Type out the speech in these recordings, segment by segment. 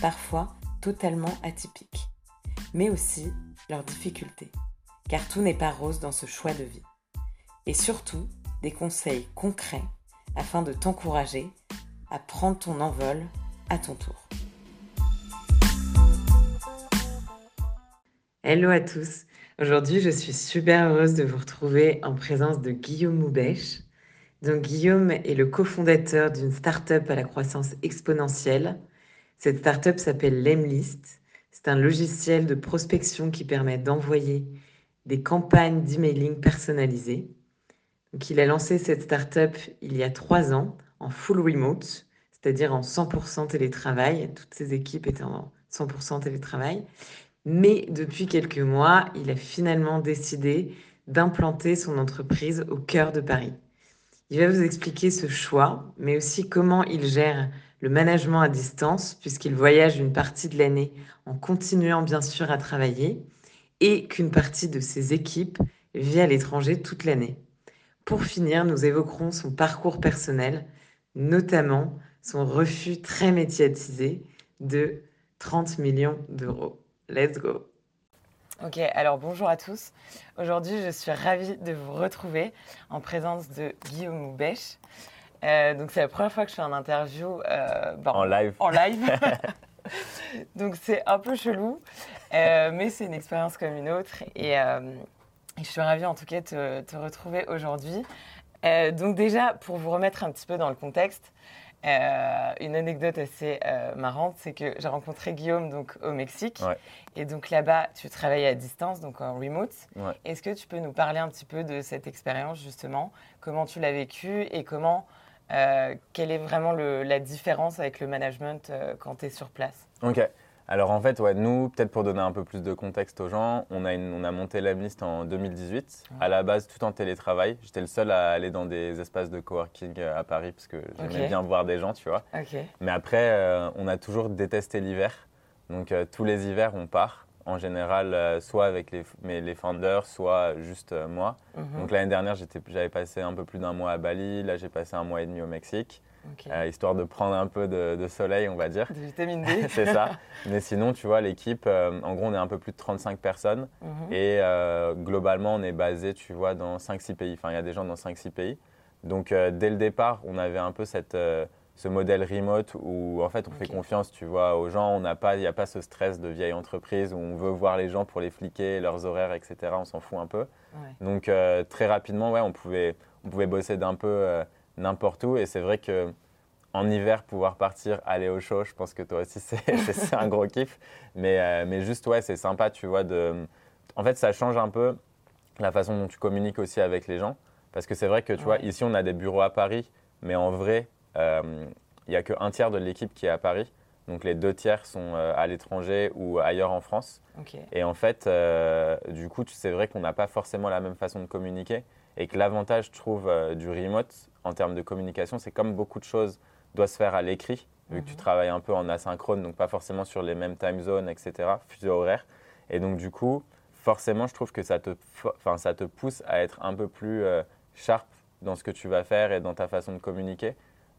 parfois totalement atypiques, mais aussi leurs difficultés, car tout n'est pas rose dans ce choix de vie. Et surtout, des conseils concrets afin de t'encourager à prendre ton envol à ton tour. Hello à tous. Aujourd'hui, je suis super heureuse de vous retrouver en présence de Guillaume Moubèche. Donc, Guillaume est le cofondateur d'une start-up à la croissance exponentielle cette startup s'appelle Lemlist. C'est un logiciel de prospection qui permet d'envoyer des campagnes d'emailing personnalisées. Il a lancé cette startup il y a trois ans en full remote, c'est-à-dire en 100% télétravail. Toutes ses équipes étaient en 100% télétravail. Mais depuis quelques mois, il a finalement décidé d'implanter son entreprise au cœur de Paris. Il va vous expliquer ce choix, mais aussi comment il gère le management à distance, puisqu'il voyage une partie de l'année en continuant bien sûr à travailler, et qu'une partie de ses équipes vit à l'étranger toute l'année. Pour finir, nous évoquerons son parcours personnel, notamment son refus très médiatisé de 30 millions d'euros. Let's go Ok, alors bonjour à tous. Aujourd'hui, je suis ravie de vous retrouver en présence de Guillaume Moubèche. Euh, donc c'est la première fois que je fais un interview euh, en live. En live. donc c'est un peu chelou, euh, mais c'est une expérience comme une autre. Et, je suis ravie en tout cas de te, retrouver aujourd'hui. donc déjà, pour vous remettre un petit peu dans le contexte, une anecdote assez marrante, c'est que j'ai rencontré Guillaume donc au Mexique, et donc là-bas, tu travailles à distance, donc en remote. Est-ce que tu peux nous parler un petit peu de cette expérience justement, comment tu l'as vécue et comment euh, quelle est vraiment la différence avec le management euh, quand tu es sur place? Ok. Alors en fait, ouais, nous, peut-être pour donner un peu plus de contexte aux gens, on a, on a monté en 2018, à la base tout en télétravail. J'étais le seul à aller dans des espaces de coworking euh, à Paris parce que j'aimais bien voir des gens, tu vois. Mais après, on a toujours détesté l'hiver. Donc tous les hivers, on part en général, euh, soit avec les, mais les founders, soit juste euh, moi. Mhm. Donc l'année dernière, j'avais passé un peu plus d'un mois à Bali. Là, j'ai passé un mois et demi au Mexique. Euh, histoire de prendre un peu de, soleil, on va dire. De vitamine D. c'est ça. Mais sinon, tu vois, l'équipe, en gros, on est un peu plus de 35 personnes. Mhm. Et globalement, on est basé, tu vois, dans 5-6 pays. Enfin, il y a des gens dans 5-6 pays. Donc, dès le départ, on avait un peu cette ce modèle remote où en fait on fait confiance, tu vois, aux gens. On n'a pas, il n'y a pas ce stress de vieille entreprise où on veut voir les gens pour les fliquer, leurs horaires, etc. On s'en fout un peu. Donc euh, très rapidement, ouais, on pouvait, on pouvait bosser d'un peu euh, n'importe où. Et c'est vrai que en hiver, pouvoir partir, aller au chaud, je pense que toi aussi c'est un gros kiff. Mais, euh, mais juste ouais, c'est sympa, tu vois. De, en fait, ça change un peu la façon dont tu communiques aussi avec les gens. Parce que c'est vrai que tu vois, ici on a des bureaux à Paris, mais en vrai, il n'y a qu'un tiers de l'équipe qui est à Paris. Donc les deux tiers sont euh, à l'étranger ou ailleurs en France. Et en fait, euh, du coup, c'est vrai qu'on n'a pas forcément la même façon de communiquer. Et que l'avantage, je trouve, du remote en termes de communication, c'est comme beaucoup de choses doivent se faire à l'écrit, vu que tu mhm. travailles un peu en asynchrone, donc pas forcément sur les mêmes time zones, etc., fuseaux horaires. Et donc, du coup, forcément, je trouve que ça te, ça te pousse à être un peu plus sharp dans ce que tu vas faire et dans ta façon de communiquer.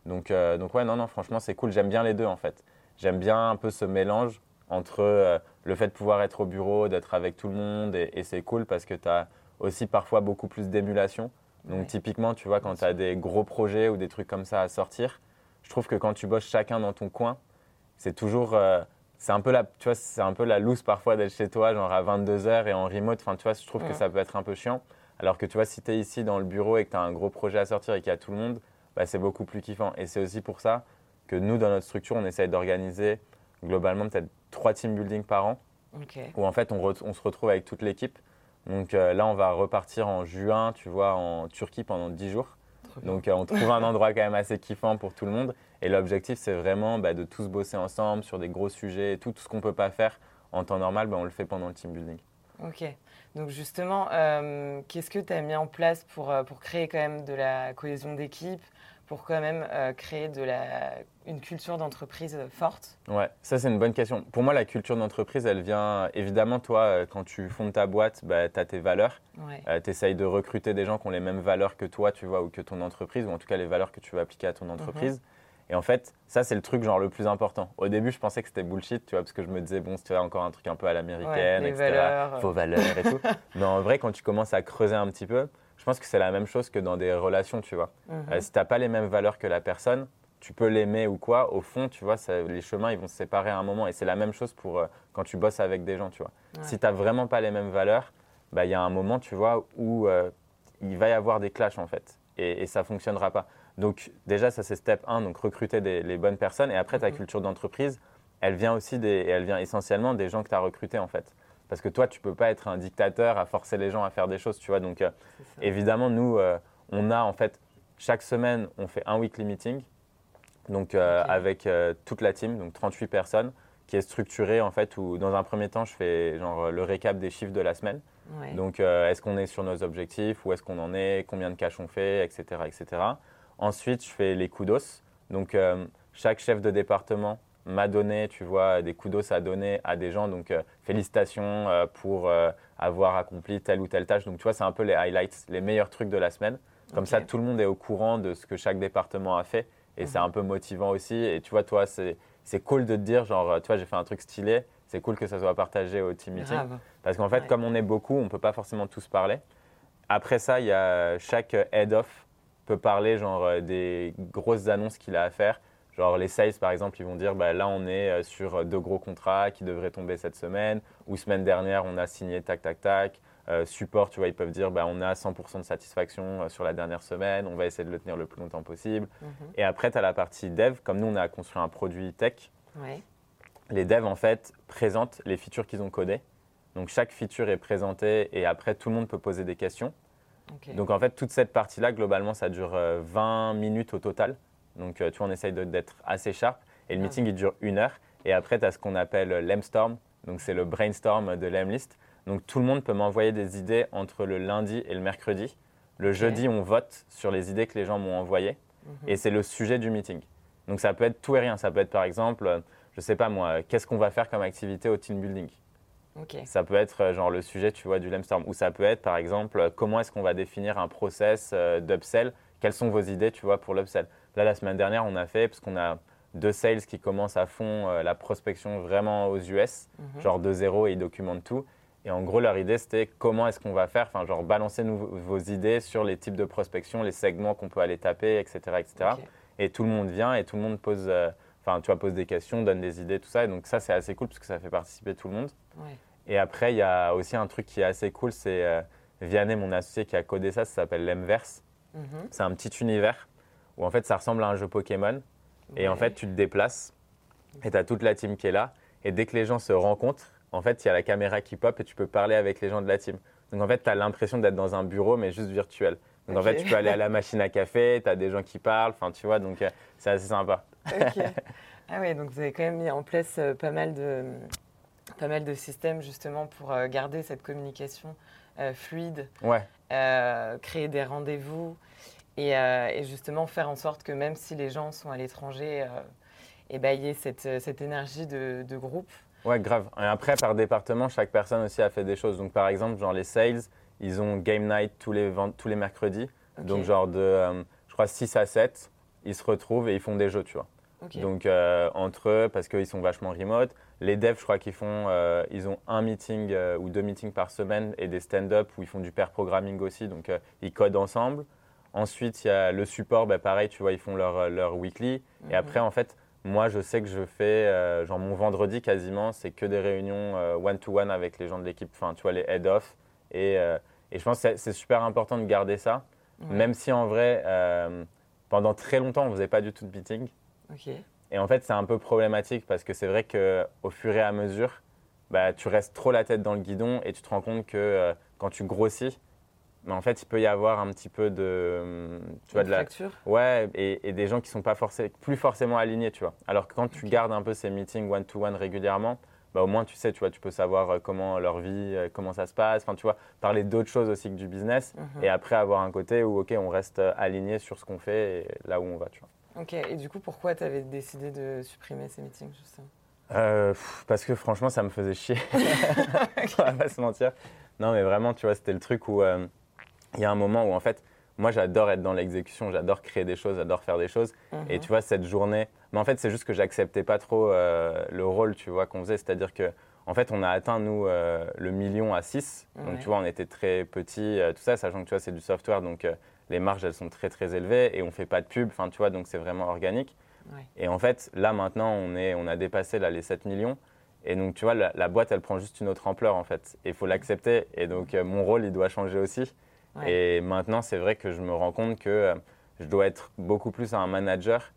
Donc, euh, donc ouais, non, non, franchement, c'est cool. J'aime bien les deux, en fait. J'aime bien un peu ce mélange entre euh, le fait de pouvoir être au bureau, d'être avec tout le monde, et, c'est cool parce que tu as aussi parfois beaucoup plus d'émulation. Donc typiquement, tu vois, quand tu as des gros projets ou des trucs comme ça à sortir, je trouve que quand tu bosses chacun dans ton coin, c'est toujours... Euh, c'est un peu la, tu vois, c'est un peu la loose parfois d'être chez toi, genre à 22h et en remote. Enfin, tu vois, je trouve que ça peut être un peu chiant. Alors que tu vois, si tu es ici dans le bureau et que tu as un gros projet à sortir et qu'il y a tout le monde, bah, c'est beaucoup plus kiffant. Et c'est aussi pour ça que nous, dans notre structure, on essaye d'organiser globalement peut-être trois team building par an, où en fait on, se retrouve avec toute l'équipe. Donc euh, là, on va repartir en juin, tu vois, en Turquie pendant dix jours. Donc on trouve un endroit quand même assez kiffant pour tout le monde. Et l'objectif, c'est vraiment bah, de tous bosser ensemble sur des gros sujets. Tout, tout ce qu'on ne peut pas faire en temps normal, bah, on le fait pendant le team building. Ok. Donc justement, euh, qu'est-ce que tu as mis en place pour, euh, pour créer quand même de la cohésion d'équipe, pour quand même euh, créer de la, une culture d'entreprise forte Ouais, ça c'est une bonne question. Pour moi, la culture d'entreprise, elle vient évidemment, toi, quand tu fondes ta boîte, bah, tu as tes valeurs. tu essayes de recruter des gens qui ont les mêmes valeurs que toi, tu vois, ou que ton entreprise, ou en tout cas les valeurs que tu veux appliquer à ton entreprise. Mhm. Et en fait, ça, c'est le truc genre le plus important. Au début, je pensais que c'était bullshit, tu vois, parce que je me disais, bon, c'était encore un truc un peu à l'américaine, etc. Valeurs. Faux valeurs et tout. Mais en vrai, quand tu commences à creuser un petit peu, je pense que c'est la même chose que dans des relations, tu vois. Mhm. Euh, si tu n'as pas les mêmes valeurs que la personne, tu peux l'aimer ou quoi, au fond, tu vois, les chemins, ils vont se séparer à un moment. Et c'est la même chose pour euh, quand tu bosses avec des gens, tu vois. Si tu n'as vraiment pas les mêmes valeurs, bah, il y a un moment, tu vois, où euh, il va y avoir des clashs, en fait. Et, et ça ne fonctionnera pas. Donc déjà, ça c'est step 1, donc recruter les bonnes personnes. Et après, ta mhm. culture d'entreprise, elle vient aussi des, elle vient essentiellement des gens que tu as recrutés en fait. Parce que toi, tu peux pas être un dictateur à forcer les gens à faire des choses, tu vois. Donc euh, évidemment, nous, euh, on a en fait, chaque semaine, on fait un weekly meeting, donc euh, avec toute la team, donc 38 personnes, qui est structuré en fait, où dans un premier temps, je fais genre le récap des chiffres de la semaine. Donc est-ce qu'on est sur nos objectifs, où est-ce qu'on en est, combien de cash on fait, etc. etc. Ensuite, je fais les kudos. Donc, euh, chaque chef de département m'a donné, tu vois, des kudos à donner à des gens. Donc, euh, félicitations euh, pour avoir accompli telle ou telle tâche. Donc, tu vois, c'est un peu les highlights, les meilleurs trucs de la semaine. Comme ça, tout le monde est au courant de ce que chaque département a fait. Et c'est mhm. un peu motivant aussi. Et tu vois, toi, c'est cool de te dire, genre, tu vois, j'ai fait un truc stylé. C'est cool que ça soit partagé au team meeting. Parce qu'en fait, comme on est beaucoup, on ne peut pas forcément tous parler. Après ça, il y a chaque head-off peut parler genre euh, des grosses annonces qu'il a à faire. Genre les sales, par exemple, ils vont dire bah, là, on est euh, sur deux gros contrats qui devraient tomber cette semaine, ou semaine dernière, on a signé tac, tac, tac. Euh, support, tu vois, ils peuvent dire bah, on a 100% de satisfaction sur la dernière semaine, on va essayer de le tenir le plus longtemps possible. Mhm. Et après, tu as la partie dev. Comme nous, on a construit un produit tech, les devs, en fait, présentent les features qu'ils ont codées. Donc chaque feature est présentée et après, tout le monde peut poser des questions. Donc en fait, toute cette partie-là, globalement, ça dure 20 euh, minutes au total. Donc euh, tu vois, on essaye d'être assez sharp. Et le ah. meeting, il dure une heure. Et après, tu as ce qu'on appelle l'Emstorm. Donc c'est le brainstorm de l'Emlist. Donc tout le monde peut m'envoyer des idées entre le lundi et le mercredi. Le jeudi, on vote sur les idées que les gens m'ont envoyées. Mhm. Et c'est le sujet du meeting. Donc ça peut être tout et rien. Ça peut être par exemple, euh, je ne sais pas moi, qu'est-ce qu'on va faire comme activité au team building? Ça peut être euh, genre le sujet, tu vois, du Lemstorm. Ou ça peut être, par exemple, euh, comment est-ce qu'on va définir un process euh, d'upsell? Quelles sont vos idées, tu vois, pour l'upsell? Là, la semaine dernière, on a fait, parce qu'on a deux sales qui commencent à fond la prospection vraiment aux US, mhm. genre de zéro et ils documentent tout. Et en gros, leur idée, c'était comment est-ce qu'on va faire, enfin, genre balancer vos idées sur les types de prospection, les segments qu'on peut aller taper, etc. etc. Et tout le monde vient et tout le monde pose, enfin, tu vois, pose des questions, donne des idées, tout ça. Et donc ça, c'est assez cool parce que ça fait participer tout le monde. Ouais. Et après, il y a aussi un truc qui est assez cool, c'est euh, Vianney, mon associé, qui a codé ça, ça s'appelle l'Emverse. Mhm. C'est un petit univers où en fait ça ressemble à un jeu Pokémon. Et en fait, tu te déplaces et tu as toute la team qui est là. Et dès que les gens se rencontrent, en fait, il y a la caméra qui pop et tu peux parler avec les gens de la team. Donc en fait, tu as l'impression d'être dans un bureau, mais juste virtuel. Donc en fait, tu peux aller à la machine à café, tu as des gens qui parlent, enfin tu vois, donc euh, c'est assez sympa. Ah oui, donc vous avez quand même mis en place euh, pas mal de, pas mal de systèmes justement pour euh, garder cette communication fluide, ouais. Créer des rendez-vous et, justement faire en sorte que même si les gens sont à l'étranger, ben, il y ait cette, cette énergie de, de, groupe. Ouais, grave. Et après, par département, chaque personne aussi a fait des choses. Donc par exemple, genre les sales, ils ont game night tous les, tous les mercredis. Donc genre de, je crois, 6 à 7, ils se retrouvent et ils font des jeux, tu vois. Donc entre eux, parce qu'ils sont vachement remote, les devs, je crois qu'ils font, euh, ils ont un meeting euh, ou deux meetings par semaine et des stand-up où ils font du pair programming aussi, donc euh, ils codent ensemble. Ensuite, il y a le support, bah, pareil, tu vois, ils font leur, leur weekly. Et mhm. après, en fait, moi, je sais que je fais, genre mon vendredi quasiment, c'est que des réunions one-to-one avec les gens de l'équipe, enfin, tu vois, les head-off. Et, et, je pense que c'est super important de garder ça, même si en vrai, pendant très longtemps, on ne faisait pas du tout de meeting. Ok. Et en fait, c'est un peu problématique parce que c'est vrai qu'au fur et à mesure, bah, tu restes trop la tête dans le guidon et tu te rends compte que euh, quand tu grossis, mais en fait, il peut y avoir un petit peu de, tu vois, de la, ouais, et, des gens qui sont pas forcément, plus forcément alignés, tu vois. Alors que quand tu gardes un peu ces meetings one to one régulièrement, bah, au moins tu sais, tu vois, tu peux savoir euh, comment leur vie, euh, comment ça se passe. Enfin, tu vois, parler d'autres choses aussi que du business, mhm. et après avoir un côté où ok, on reste euh, aligné sur ce qu'on fait et là où on va, tu vois. Ok. Et du coup, pourquoi tu avais décidé de supprimer ces meetings justement? Parce que franchement, ça me faisait chier. on va pas se mentir. Non, mais vraiment, tu vois, c'était le truc où il y a un moment où en fait, moi j'adore être dans l'exécution, j'adore créer des choses, j'adore faire des choses. Et mhm. tu vois, cette journée, mais en fait, c'est juste que j'acceptais pas trop euh, le rôle, tu vois, qu'on faisait. C'est-à-dire que, en fait, on a atteint, nous, euh, le million à 6. Donc, tu vois, on était très petits, euh, tout ça, sachant que, tu vois, c'est du software. Donc, les marges, elles sont très, très élevées et on fait pas de pub. Enfin, tu vois, donc c'est vraiment organique. Et en fait, là, maintenant, on, est, on a dépassé là, les 7 millions. Et donc, tu vois, la, la boîte, elle prend juste une autre ampleur, en fait. Et il faut l'accepter. Et donc, mon rôle, il doit changer aussi. Et maintenant, c'est vrai que je me rends compte que euh, je dois être beaucoup plus un manager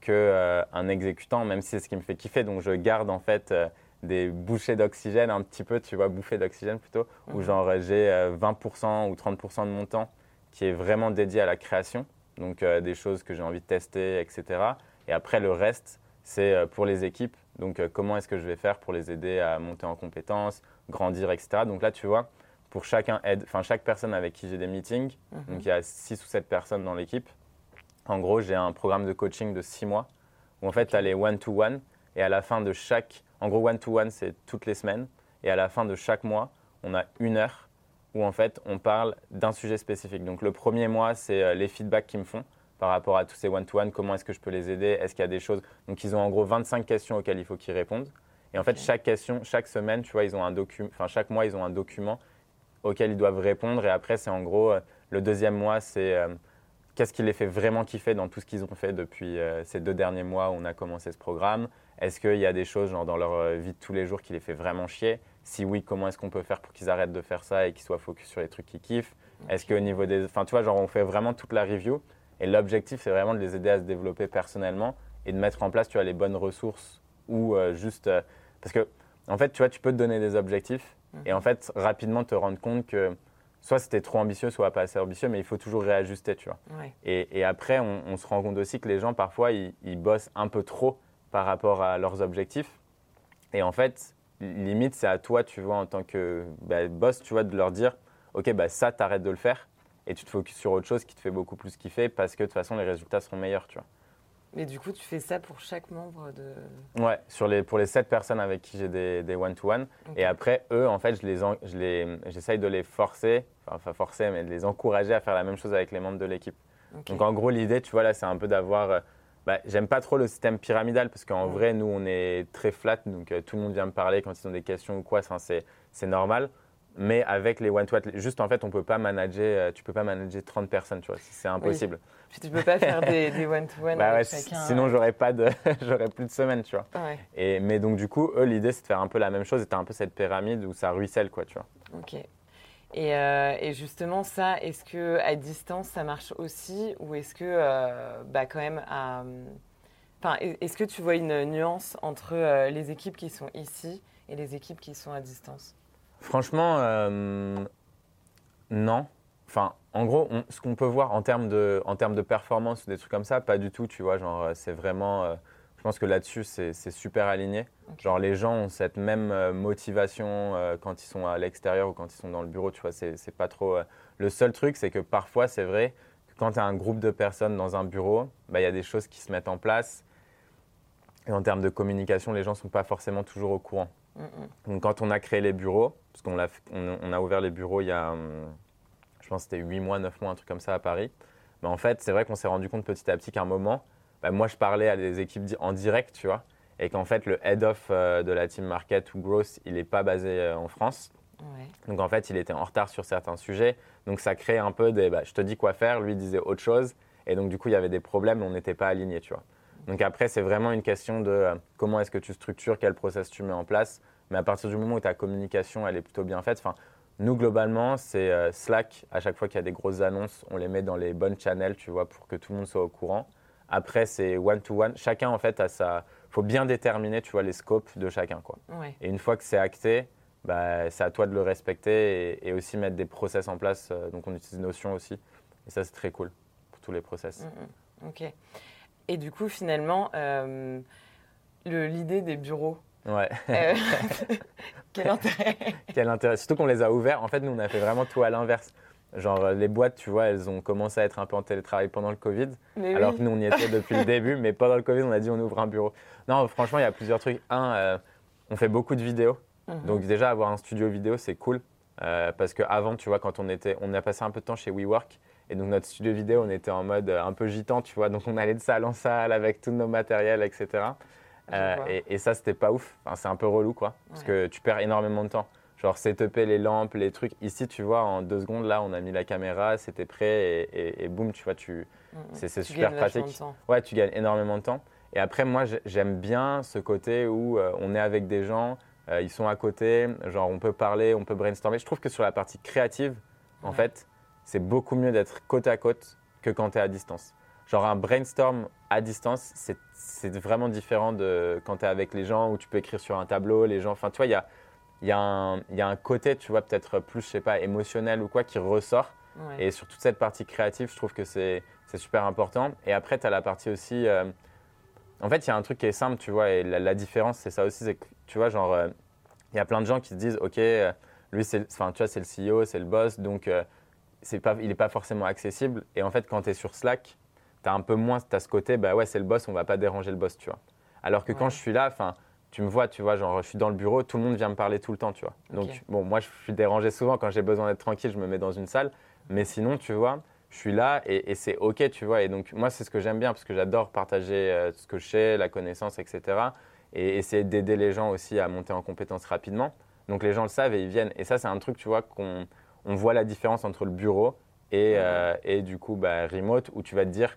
qu'un euh, exécutant, même si c'est ce qui me fait kiffer. Donc, je garde en fait euh, des bouchées d'oxygène un petit peu, tu vois, bouffées d'oxygène plutôt, où mhm. genre j'ai 20% ou 30% de mon temps qui est vraiment dédié à la création, donc des choses que j'ai envie de tester, etc. Et après, le reste, c'est pour les équipes. Donc, comment est-ce que je vais faire pour les aider à monter en compétences, grandir, etc. Donc là, tu vois, pour chacun aide, enfin chaque personne avec qui j'ai des meetings, mhm. donc il y a 6 ou 7 personnes dans l'équipe. En gros, j'ai un programme de coaching de 6 mois où en fait, tu as les one-to-one et à la fin de chaque, en gros, one-to-one, c'est toutes les semaines et à la fin de chaque mois, on a une heure où en fait, on parle d'un sujet spécifique. Donc le premier mois, c'est euh, les feedbacks qu'ils me font par rapport à tous ces one-to-one, comment est-ce que je peux les aider, est-ce qu'il y a des choses. Donc ils ont en gros 25 questions auxquelles il faut qu'ils répondent. Et en fait, chaque question, chaque semaine, tu vois, ils ont un document, enfin chaque mois, ils ont un document auxquels ils doivent répondre. Et après, c'est en gros, euh, le deuxième mois, c'est euh, qu'est-ce qui les fait vraiment kiffer dans tout ce qu'ils ont fait depuis euh, ces deux derniers mois où on a commencé ce programme? Est-ce qu'il y a des choses genre, dans leur vie de tous les jours qui les fait vraiment chier? Si oui, comment est-ce qu'on peut faire pour qu'ils arrêtent de faire ça et qu'ils soient focus sur les trucs qu'ils kiffent? Est-ce qu'au niveau des... Enfin, tu vois, genre, on fait vraiment toute la review. Et l'objectif, c'est vraiment de les aider à se développer personnellement et de mettre en place, tu vois, les bonnes ressources ou juste... parce que, en fait, tu vois, tu peux te donner des objectifs, et en fait, rapidement te rendre compte que soit c'était trop ambitieux, soit pas assez ambitieux, mais il faut toujours réajuster, tu vois. Et, après, on, se rend compte aussi que les gens, parfois, ils, bossent un peu trop par rapport à leurs objectifs. Et en fait, limite, c'est à toi, tu vois, en tant que bah, boss, tu vois, de leur dire, OK, bah, ça, t'arrêtes de le faire et tu te focuses sur autre chose qui te fait beaucoup plus kiffer parce que de toute façon, les résultats seront meilleurs, tu vois. Mais du coup, tu fais ça pour chaque membre de. Ouais, sur les, pour les sept personnes avec qui j'ai des one-to-one. Et après, eux, en fait, je les, je les, j'essaye de les forcer, enfin, forcer, mais de les encourager à faire la même chose avec les membres de l'équipe. Donc, en gros, l'idée, tu vois, là, c'est un peu d'avoir. Euh, bah, j'aime pas trop le système pyramidal parce qu'en vrai, nous, on est très flat, donc euh, tout le monde vient me parler quand ils ont des questions ou quoi, c'est, c'est normal. Mais avec les one-to-one, juste en fait, on peut pas manager, euh, tu peux pas manager 30 personnes, tu vois, c'est impossible. Puis tu peux pas faire des one-to-one bah avec chacun. Sinon, euh. j'aurais pas de, j'aurais plus de semaines, tu vois. Et mais donc du coup, eux, l'idée c'est de faire un peu la même chose. Et as un peu cette pyramide où ça ruisselle, quoi, tu vois. Ok. Et, euh, et justement, ça, est-ce que à distance ça marche aussi, ou est-ce que, bah, quand même, enfin, est-ce que tu vois une nuance entre les équipes qui sont ici et les équipes qui sont à distance? Franchement, euh, non. Enfin, en gros, ce qu'on peut voir en termes de, en termes de performance ou des trucs comme ça, pas du tout, tu vois. Genre, euh, c'est vraiment. Euh, je pense que là-dessus, c'est super aligné. Genre, les gens ont cette même motivation quand ils sont à l'extérieur ou quand ils sont dans le bureau, tu vois. C'est pas trop. Le seul truc, c'est que parfois, c'est vrai que quand tu as un groupe de personnes dans un bureau, bah, il y a des choses qui se mettent en place. Et en termes de communication, les gens ne sont pas forcément toujours au courant. Donc, quand on a créé les bureaux, parce qu'on a, on, a ouvert les bureaux il y a, hum, je pense c'était 8 mois, 9 mois, un truc comme ça à Paris. Mais en fait, c'est vrai qu'on s'est rendu compte petit à petit qu'à un moment, bah, moi, je parlais à des équipes en direct, tu vois, et qu'en fait, le head of euh, de la team market ou growth, il n'est pas basé euh, en France. Donc en fait, il était en retard sur certains sujets. Donc ça crée un peu des, bah, je te dis quoi faire, lui disait autre chose. Et donc du coup, il y avait des problèmes, on n'était pas alignés, tu vois. Donc après, c'est vraiment une question de euh, comment est-ce que tu structures, quel process tu mets en place. Mais à partir du moment où ta communication, elle est plutôt bien faite, enfin, nous, globalement, c'est euh, Slack. À chaque fois qu'il y a des grosses annonces, on les met dans les bonnes channels, tu vois, pour que tout le monde soit au courant. Après, c'est one-to-one. Chacun, en fait, a sa... faut bien déterminer, tu vois, les scopes de chacun, quoi. Et une fois que c'est acté, bah, c'est à toi de le respecter et, aussi mettre des process en place. donc on utilise Notion aussi. Et ça, c'est très cool pour tous les process. Mm, mm. ok. Et du coup, finalement, l'idée des bureaux, Ouais. quel intérêt? Quel intérêt? Surtout qu'on les a ouverts. En fait, nous, on a fait vraiment tout à l'inverse. Genre, euh, les boîtes, tu vois, elles ont commencé à être un peu en télétravail pendant le Covid. alors que nous, on y était depuis le début. Mais pendant le Covid, on a dit on ouvre un bureau. Non, franchement, il y a plusieurs trucs. Un, euh, on fait beaucoup de vidéos. Mhm. Donc, déjà, avoir un studio vidéo, c'est cool. Euh, parce qu'avant, tu vois, quand on était. On a passé un peu de temps chez WeWork. Et donc, notre studio vidéo, on était en mode un peu gitan, tu vois. Donc, on allait de salle en salle avec tous nos matériels, etc. et, et, ça, c'était pas ouf. Enfin, c'est un peu relou, quoi. Parce que tu perds énormément de temps genre setuper les lampes, les trucs. Ici, tu vois, en deux secondes, là, on a mis la caméra, c'était prêt et, et, boum, tu vois, tu, mm, mm. c'est super pratique. Ouais, tu gagnes énormément de temps. Et après, moi, j'aime bien ce côté où euh, on est avec des gens, euh, ils sont à côté, genre on peut parler, on peut brainstormer. Je trouve que sur la partie créative, en fait, c'est beaucoup mieux d'être côte à côte que quand tu es à distance. Genre un brainstorm à distance, c'est vraiment différent de quand tu es avec les gens où tu peux écrire sur un tableau, les gens, enfin tu vois, il y a y, a un, y, a un côté, tu vois, peut-être plus, je sais pas, émotionnel ou quoi, qui ressort. Et sur toute cette partie créative, je trouve que c'est super important. Et après, tu as la partie aussi. Euh, en fait, il y a un truc qui est simple, tu vois, et la, différence, c'est ça aussi, c'est que, tu vois, genre, euh, il y a plein de gens qui se disent, OK, euh, lui, c'est enfin, tu vois, c'est le CEO, c'est le boss, donc c'est pas, il n'est pas forcément accessible. Et en fait, quand tu es sur Slack, tu as un peu moins, tu as ce côté, bah ouais, c'est le boss, on va pas déranger le boss, tu vois. Alors que quand je suis là, enfin, tu me vois, tu vois, genre je suis dans le bureau, tout le monde vient me parler tout le temps, tu vois. Donc bon, moi je suis dérangé souvent quand j'ai besoin d'être tranquille, je me mets dans une salle, mais sinon, tu vois, je suis là et, c'est ok, tu vois. Et donc moi c'est ce que j'aime bien parce que j'adore partager euh, ce que je sais, la connaissance, etc. Et essayer d'aider les gens aussi à monter en compétences rapidement. Donc les gens le savent et ils viennent. Et ça c'est un truc, tu vois, qu'on on voit la différence entre le bureau et, euh, et du coup bah, remote où tu vas te dire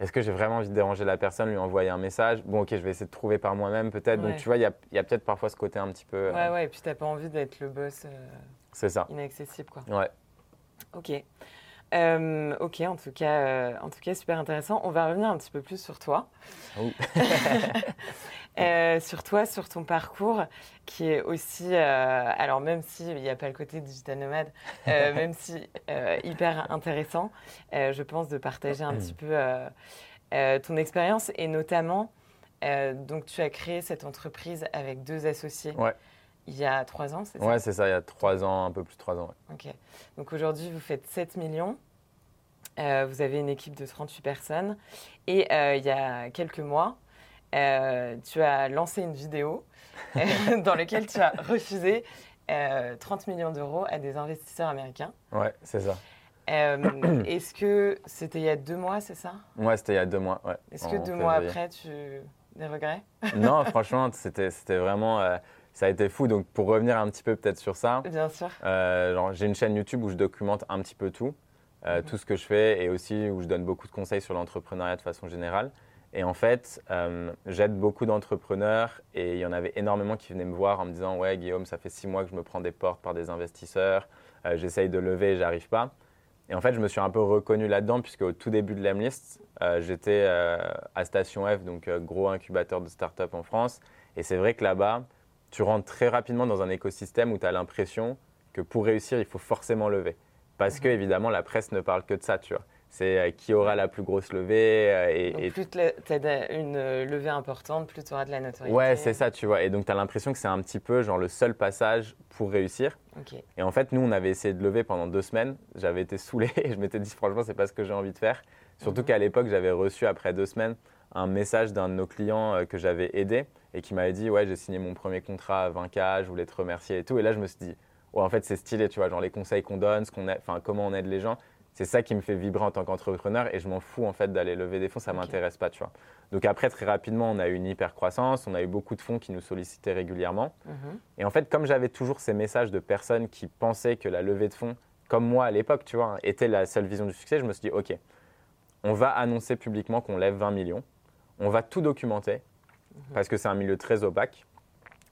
est-ce que j'ai vraiment envie de déranger la personne, lui envoyer un message? Bon, ok, je vais essayer de trouver par moi-même peut-être. Donc, tu vois, il y a, y a peut-être parfois ce côté un petit peu. Euh, ouais, ouais, et puis tu n'as pas envie d'être le boss. Euh, c'est ça. Inaccessible, quoi. Ouais. Ok. Euh, ok, en tout, cas, en tout cas, super intéressant. On va revenir un petit peu plus sur toi. Euh, sur toi, sur ton parcours, qui est aussi, euh, alors même s'il n'y a pas le côté digital nomade, euh, même si hyper intéressant, je pense de partager un petit peu ton expérience et notamment, donc tu as créé cette entreprise avec deux associés. Il y a trois ans, c'est ça? Ouais, c'est ça, il y a trois ans, un peu plus de trois ans. Ok. Donc aujourd'hui, vous faites 7 millions. vous avez une équipe de 38 personnes. Et il y a quelques mois, euh, tu as lancé une vidéo euh, dans laquelle tu as refusé 30 euh, millions d'euros à des investisseurs américains. Ouais, c'est ça. Est-ce que c'était il y a deux mois, c'est ça? Ouais, c'était il y a deux mois. Ouais, Est-ce que deux mois après, tu des regrets? Non, franchement, c'était vraiment. ça a été fou. Donc, pour revenir un petit peu peut-être sur ça. Bien sûr. J'ai une chaîne YouTube où je documente un petit peu tout. Mhm. tout ce que je fais et aussi où je donne beaucoup de conseils sur l'entrepreneuriat de façon générale. Et en fait, euh, j'aide beaucoup d'entrepreneurs et il y en avait énormément qui venaient me voir en me disant Ouais, Guillaume, ça fait six mois que je me prends des portes par des investisseurs, euh, j'essaye de lever et j'arrive pas. Et en fait, je me suis un peu reconnu là-dedans, puisque au tout début de l'Emlist, euh, j'étais à Station F, donc gros incubateur de start-up en France. Et c'est vrai que là-bas, tu rentres très rapidement dans un écosystème où tu as l'impression que pour réussir, il faut forcément lever. Parce que, évidemment, la presse ne parle que de ça, tu vois c'est euh, qui aura la plus grosse levée. Euh, et, plus tu as une levée importante, plus tu auras de la notoriété. Ouais, c'est ça, tu vois. Et donc, tu as l'impression que c'est un petit peu genre le seul passage pour réussir. Et en fait, nous, on avait essayé de lever pendant deux semaines. J'avais été saoulé et je m'étais dit, franchement, c'est pas ce que j'ai envie de faire. Surtout mhm. qu'à l'époque, j'avais reçu, après deux semaines, un message d'un de nos clients euh, que j'avais aidé et qui m'avait dit, ouais, j'ai signé mon premier contrat à 20K, je voulais te remercier et tout. Et là, je me suis dit, ouais, en fait, c'est stylé, tu vois, genre les conseils qu'on donne, ce qu'on enfin, comment on aide les gens c'est ça qui me fait vibrer en tant qu'entrepreneur et je m'en fous en fait d'aller lever des fonds, ça ne m'intéresse pas, tu vois. Donc après, très rapidement, on a eu une hyper croissance, on a eu beaucoup de fonds qui nous sollicitaient régulièrement. Mhm. Et en fait, comme j'avais toujours ces messages de personnes qui pensaient que la levée de fonds, comme moi à l'époque, tu vois, hein, était la seule vision du succès, je me suis dit, OK, on va annoncer publiquement qu'on lève 20 millions, on va tout documenter, mhm. parce que c'est un milieu très opaque.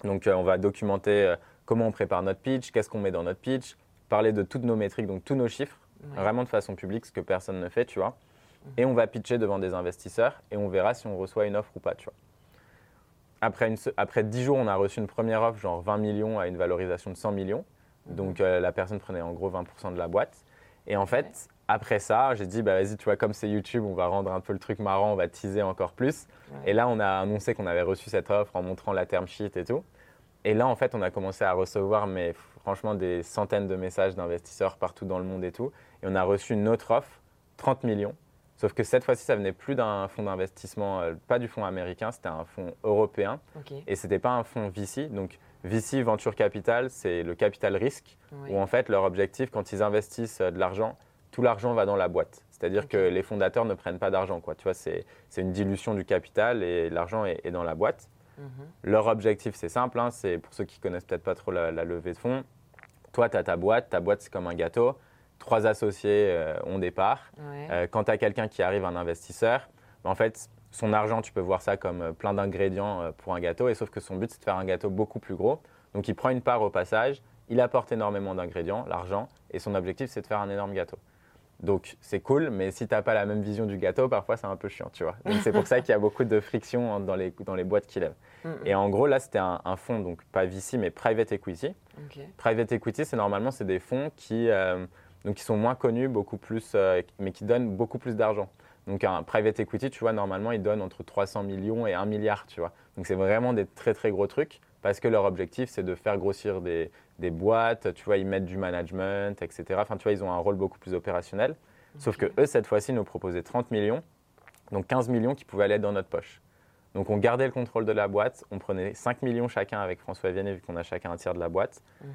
Donc euh, on va documenter euh, comment on prépare notre pitch, qu'est-ce qu'on met dans notre pitch, parler de toutes nos métriques, donc tous nos chiffres vraiment de façon publique, ce que personne ne fait, tu vois. Mhm. Et on va pitcher devant des investisseurs et on verra si on reçoit une offre ou pas, tu vois. après, une, après 10 jours, on a reçu une première offre, genre 20 millions à une valorisation de 100 millions. Mhm. Donc euh, la personne prenait en gros 20% de la boîte. Et en fait, après ça, j'ai dit, bah, vas-y, tu vois, comme c'est YouTube, on va rendre un peu le truc marrant, on va teaser encore plus. Et là, on a annoncé qu'on avait reçu cette offre en montrant la term sheet et tout. Et là, en fait, on a commencé à recevoir, mais franchement, des centaines de messages d'investisseurs partout dans le monde et tout. Et on a reçu une autre offre, 30 millions. Sauf que cette fois-ci, ça venait plus d'un fonds d'investissement, euh, pas du fonds américain, c'était un fonds européen. Et ce n'était pas un fonds VC. Donc, VC, Venture Capital, c'est le capital risque, où en fait, leur objectif, quand ils investissent euh, de l'argent, tout l'argent va dans la boîte. C'est-à-dire que les fondateurs ne prennent pas d'argent. Tu vois, c'est une dilution du capital et l'argent est, dans la boîte. Mhm. Leur objectif, c'est simple. Hein, c'est pour ceux qui connaissent peut-être pas trop la, levée de fonds. Toi, tu as ta boîte. Ta boîte, c'est comme un gâteau. Trois associés euh, ont des parts. Euh, quand tu as quelqu'un qui arrive, un investisseur, ben, en fait, son argent, tu peux voir ça comme euh, plein d'ingrédients pour un gâteau. Et sauf que son but, c'est de faire un gâteau beaucoup plus gros. Donc, il prend une part au passage. Il apporte énormément d'ingrédients, l'argent. Et son objectif, c'est de faire un énorme gâteau. Donc c'est cool, mais si tu n'as pas la même vision du gâteau, parfois c'est un peu chiant, tu vois. Donc c'est pour ça qu'il y a beaucoup de friction dans les, dans les boîtes qui lèvent. Mm, mm. Et en gros, là, c'était un, fonds, donc pas VC, mais private equity. Private equity, c'est normalement c'est des fonds qui, euh, donc, qui sont moins connus, beaucoup plus, euh, mais qui donnent beaucoup plus d'argent. Donc un private equity, tu vois, normalement, ils donnent entre 300 millions et 1 milliard, tu vois. Donc c'est vraiment des très très gros trucs parce que leur objectif, c'est de faire grossir des, des boîtes, tu vois, ils mettent du management, etc. Enfin, tu vois, ils ont un rôle beaucoup plus opérationnel. Sauf que eux, cette fois-ci, nous proposaient 30 millions, donc 15 millions qui pouvaient aller dans notre poche. Donc on gardait le contrôle de la boîte, on prenait 5 millions chacun avec François Vianney, vu qu'on a chacun un tiers de la boîte. Mhm.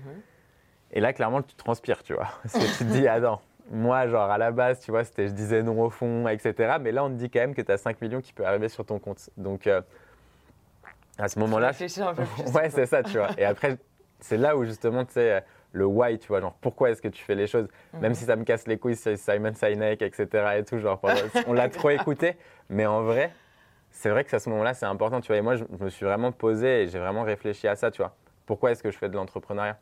Et là, clairement, tu transpires, tu vois. Parce que tu te dis, ah non, moi, genre à la base, tu vois, c'était je disais non au fond, etc. Mais là, on te dit quand même que tu as 5 millions qui peuvent arriver sur ton compte. Donc euh, à ce moment-là. ouais, c'est ça, tu vois. Et après, c'est là où justement, tu sais, le why, tu vois, genre pourquoi est-ce que tu fais les choses, même si ça me casse les couilles, c'est Simon Sinek, etc. et tout, genre on l'a trop écouté, mais en vrai, c'est vrai que à ce moment-là, c'est important, tu vois. Et moi, je, me suis vraiment posé et j'ai vraiment réfléchi à ça, tu vois. Pourquoi est-ce que je fais de l'entrepreneuriat?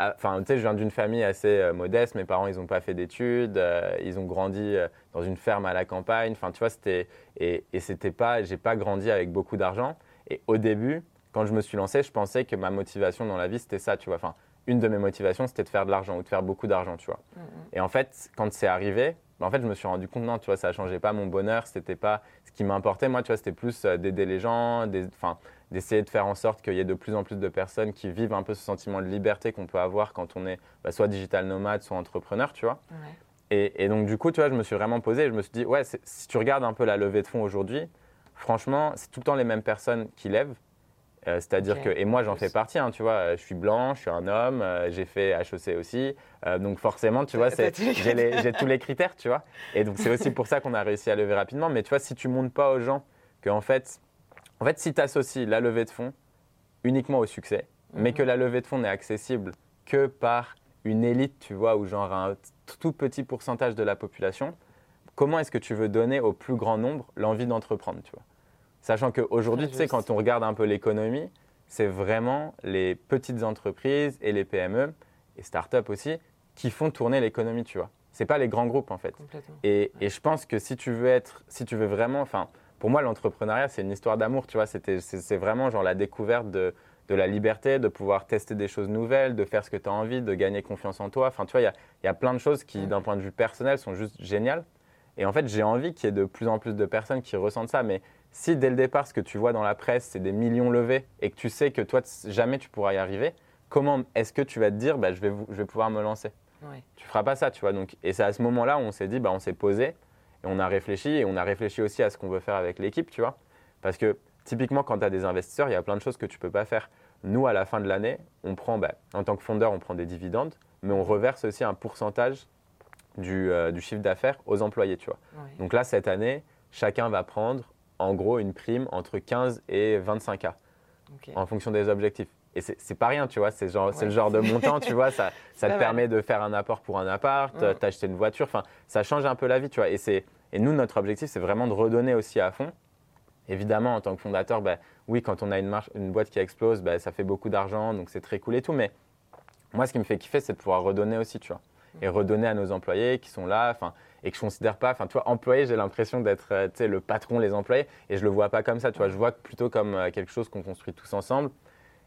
Enfin, tu sais, je viens d'une famille assez euh, modeste. Mes parents, ils n'ont pas fait d'études. Euh, ils ont grandi euh, dans une ferme à la campagne. Enfin, tu vois, c'était et, et c'était pas, j'ai pas grandi avec beaucoup d'argent. Et au début, quand je me suis lancé, je pensais que ma motivation dans la vie, c'était ça, tu vois. Enfin, une de mes motivations, c'était de faire de l'argent ou de faire beaucoup d'argent, tu vois. Mm, mm. Et en fait, quand c'est arrivé, bah, en fait, je me suis rendu compte, non, tu vois, ça ne changeait pas mon bonheur, c'était pas ce qui m'importait. Moi, tu vois, c'était plus d'aider les gens, d'essayer de faire en sorte qu'il y ait de plus en plus de personnes qui vivent un peu ce sentiment de liberté qu'on peut avoir quand on est bah, soit digital nomade, soit entrepreneur, tu vois. Et, et, donc, du coup, tu vois, je me suis vraiment posé et je me suis dit, ouais, si tu regardes un peu la levée de fonds aujourd'hui, franchement, c'est tout le temps les mêmes personnes qui lèvent. Euh, c'est-à-dire que, et moi j'en fais partie, hein, tu vois, euh, je suis blanc, je suis un homme, euh, j'ai fait HEC aussi, donc forcément, tu vois, j'ai tous les critères, tu vois. Et donc c'est aussi pour ça qu'on a réussi à lever rapidement. Mais tu vois, si tu montres pas aux gens que en fait, en fait, si tu associes la levée de fonds uniquement au succès, mais mhm. que la levée de fonds n'est accessible que par une élite, tu vois, ou genre un tout petit pourcentage de la population, comment est-ce que tu veux donner au plus grand nombre l'envie d'entreprendre, tu vois? Sachant qu'aujourd'hui, tu sais, quand on regarde un peu l'économie, c'est vraiment les petites entreprises et les PME et start-up aussi qui font tourner l'économie, tu vois? C'est pas les grands groupes en fait. Et, et, je pense que si tu veux être, si tu veux vraiment, enfin, pour moi l'entrepreneuriat c'est une histoire d'amour, tu vois. C'est vraiment genre la découverte de, de, la liberté, de pouvoir tester des choses nouvelles, de faire ce que tu as envie, de gagner confiance en toi. Enfin, tu vois, il y a, y a, plein de choses qui, d'un point de vue personnel, sont juste géniales. Et en fait, j'ai envie qu'il y ait de plus en plus de personnes qui ressentent ça. Mais si dès le départ, ce que tu vois dans la presse, c'est des millions levés et que tu sais que toi, jamais tu pourras y arriver, comment est-ce que tu vas te dire, bah, je, vais, je vais pouvoir me lancer? Ouais. Tu feras pas ça, tu vois. Donc, et c'est à ce moment-là où on s'est dit, bah, on s'est posé et on a réfléchi et on a réfléchi aussi à ce qu'on veut faire avec l'équipe, tu vois. Parce que typiquement, quand tu as des investisseurs, il y a plein de choses que tu peux pas faire. Nous, à la fin de l'année, on prend, bah, en tant que fondeur, on prend des dividendes, mais on reverse aussi un pourcentage du, euh, du chiffre d'affaires aux employés, tu vois. Donc là, cette année, chacun va prendre en gros une prime entre 15 et 25 K en fonction des objectifs. Et c'est pas rien, tu vois, c'est le genre de montant, tu vois, ça, ça te permet de faire un apport pour un appart, mm. t'acheter une voiture, enfin, ça change un peu la vie, tu vois. Et, et nous, notre objectif, c'est vraiment de redonner aussi à fond. Évidemment, en tant que fondateur, bah, oui, quand on a une, marche, une boîte qui explose, bah, ça fait beaucoup d'argent, donc c'est très cool et tout. Mais moi, ce qui me fait kiffer, c'est de pouvoir redonner aussi, tu vois. et redonner à nos employés qui sont là, enfin, et que je considère pas, enfin, tu vois, employé, j'ai l'impression d'être, euh, le patron, les employés, et je le vois pas comme ça, tu vois, je vois plutôt comme euh, quelque chose qu'on construit tous ensemble.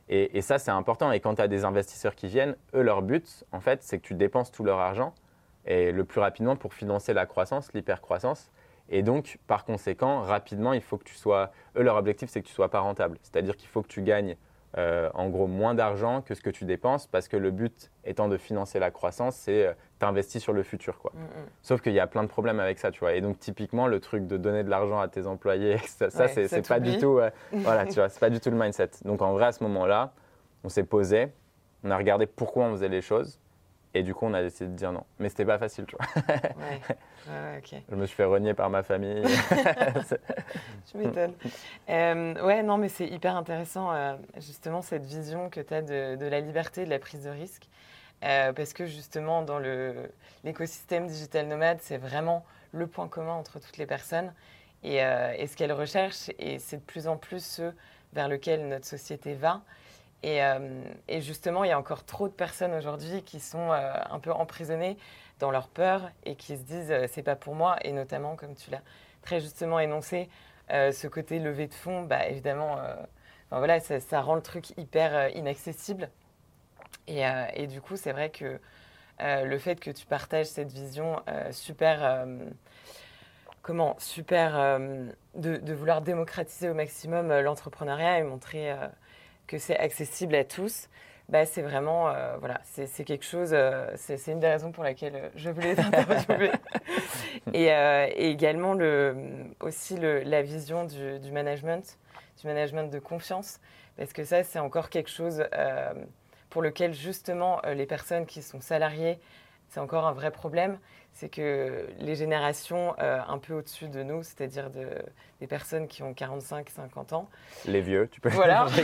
Et, ça, c'est important. Et quand tu as des investisseurs qui viennent, eux, leur but, en fait, c'est que tu dépenses tout leur argent, et le plus rapidement pour financer la croissance, l'hypercroissance. Et donc, par conséquent, rapidement, il faut que tu sois. Eux, leur objectif, c'est que tu sois pas rentable. C'est-à-dire qu'il faut que tu gagnes euh, en gros moins d'argent que ce que tu dépenses parce que le but étant de financer la croissance, c'est euh, t'investir sur le futur. Quoi. Mm, mm. Sauf qu'il y a plein de problèmes avec ça, tu vois. Et donc typiquement, le truc de donner de l'argent à tes employés, ça, c'est pas du tout, voilà, tu vois, c'est pas du tout le mindset. Donc en vrai, à ce moment-là, on s'est posé, on a regardé pourquoi on faisait les choses. Et du coup, on a décidé de dire non. Mais c'était pas facile, tu vois. Ouais. Je me suis fait renier par ma famille. tu m'étonnes. Euh, ouais, non, mais c'est hyper intéressant, euh, justement, cette vision que tu as de, la liberté, de la prise de risque. Euh, parce que justement, dans l'écosystème digital nomade, c'est vraiment le point commun entre toutes les personnes. Et, et ce qu'elles recherchent, et c'est de plus en plus ce vers lequel notre société va. Et, et, justement, il y a encore trop de personnes aujourd'hui qui sont un peu emprisonnées dans leur peur et qui se disent euh, c'est pas pour moi. Et notamment comme tu l'as très justement énoncé euh, ce côté levé de fonds bah évidemment euh, voilà ça, rend le truc hyper inaccessible. Et, du coup c'est vrai que le fait que tu partages cette vision super comment super de, vouloir démocratiser au maximum l'entrepreneuriat et montrer que c'est accessible à tous bah, c'est vraiment, euh, voilà, c'est quelque chose, euh, c'est une des raisons pour laquelle euh, je voulais t'interviewer. et, et, également le, aussi le, la vision du, du, management, du management de confiance, parce que ça, c'est encore quelque chose pour lequel justement les personnes qui sont salariées, c'est encore un vrai problème c'est que les générations euh, un peu au-dessus de nous, c'est-à-dire de, des personnes qui ont 45-50 ans. Les vieux, tu peux Voilà.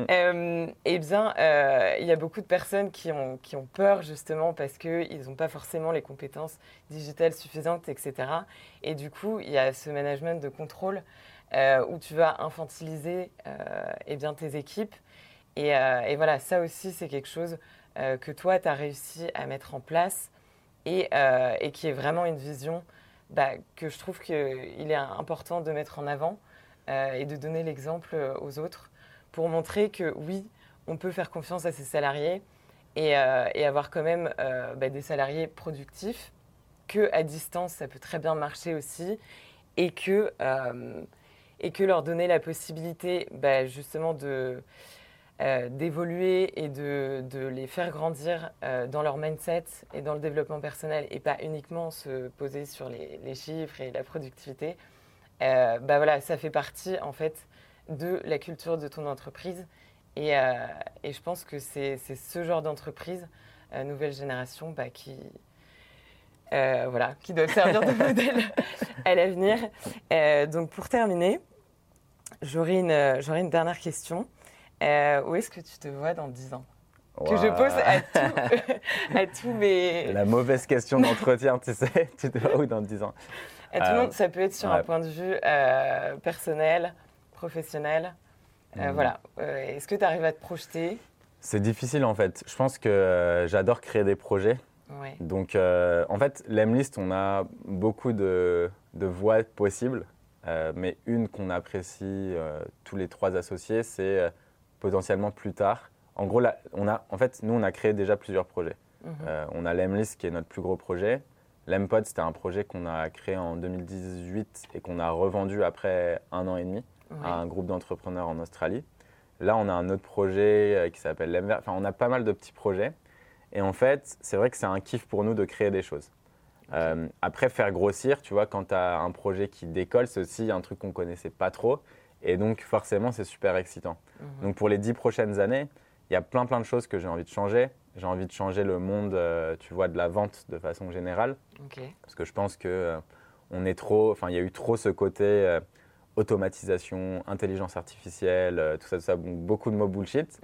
euh, eh bien, euh, il y a beaucoup de personnes qui ont, qui ont peur justement parce qu'ils n'ont pas forcément les compétences digitales suffisantes, etc. Et du coup, il y a ce management de contrôle euh, où tu vas infantiliser eh bien, tes équipes. Et, et voilà, ça aussi, c'est quelque chose que toi, tu as réussi à mettre en place et, euh, qui est vraiment une vision bah, que je trouve qu'il est important de mettre en avant euh, et de donner l'exemple aux autres pour montrer que oui, on peut faire confiance à ses salariés et, et avoir quand même bah, des salariés productifs, que à distance, ça peut très bien marcher aussi et que, et que leur donner la possibilité bah, justement de euh, d'évoluer et de, de, les faire grandir euh, dans leur mindset et dans le développement personnel et pas uniquement se poser sur les, les chiffres et la productivité, euh, bah voilà, ça fait partie en fait de la culture de ton entreprise. Et, et je pense que c'est ce genre d'entreprise, nouvelle génération, bah, qui, voilà, qui doit servir de modèle à l'avenir. donc pour terminer, j'aurais une, une dernière question. Euh, où est-ce que tu te vois dans 10 ans? Que je pose à, tous mes. La mauvaise question d'entretien, tu sais. Tu te vois où dans 10 ans? À tout le monde, ça peut être sur un point de vue euh, personnel, professionnel. Euh, mhm. Voilà. Est-ce que tu arrives à te projeter? C'est difficile en fait. Je pense que j'adore créer des projets. Donc en fait, l'Emlist, on a beaucoup de, de voies possibles. mais une qu'on apprécie tous les trois associés, c'est potentiellement plus tard. En gros, là, on a, en fait, nous, on a créé déjà plusieurs projets. Mhm. Euh, on a l'Emlist qui est notre plus gros projet. L'Empod, c'était un projet qu'on a créé en 2018 et qu'on a revendu après un an et demi à un groupe d'entrepreneurs en Australie. Là, on a un autre projet euh, qui s'appelle l'Emver. Enfin, on a pas mal de petits projets. Et en fait, c'est vrai que c'est un kiff pour nous de créer des choses. Euh, après, faire grossir, tu vois, quand tu as un projet qui décolle, c'est aussi un truc qu'on connaissait pas trop. Et donc, forcément, c'est super excitant. Mhm. Donc, pour les dix prochaines années, il y a plein, plein de choses que j'ai envie de changer. J'ai envie de changer le monde, euh, tu vois, de la vente de façon générale. Parce que je pense que euh, on est trop, enfin, il y a eu trop ce côté euh, automatisation, intelligence artificielle, tout ça, tout ça, beaucoup de mots bullshit.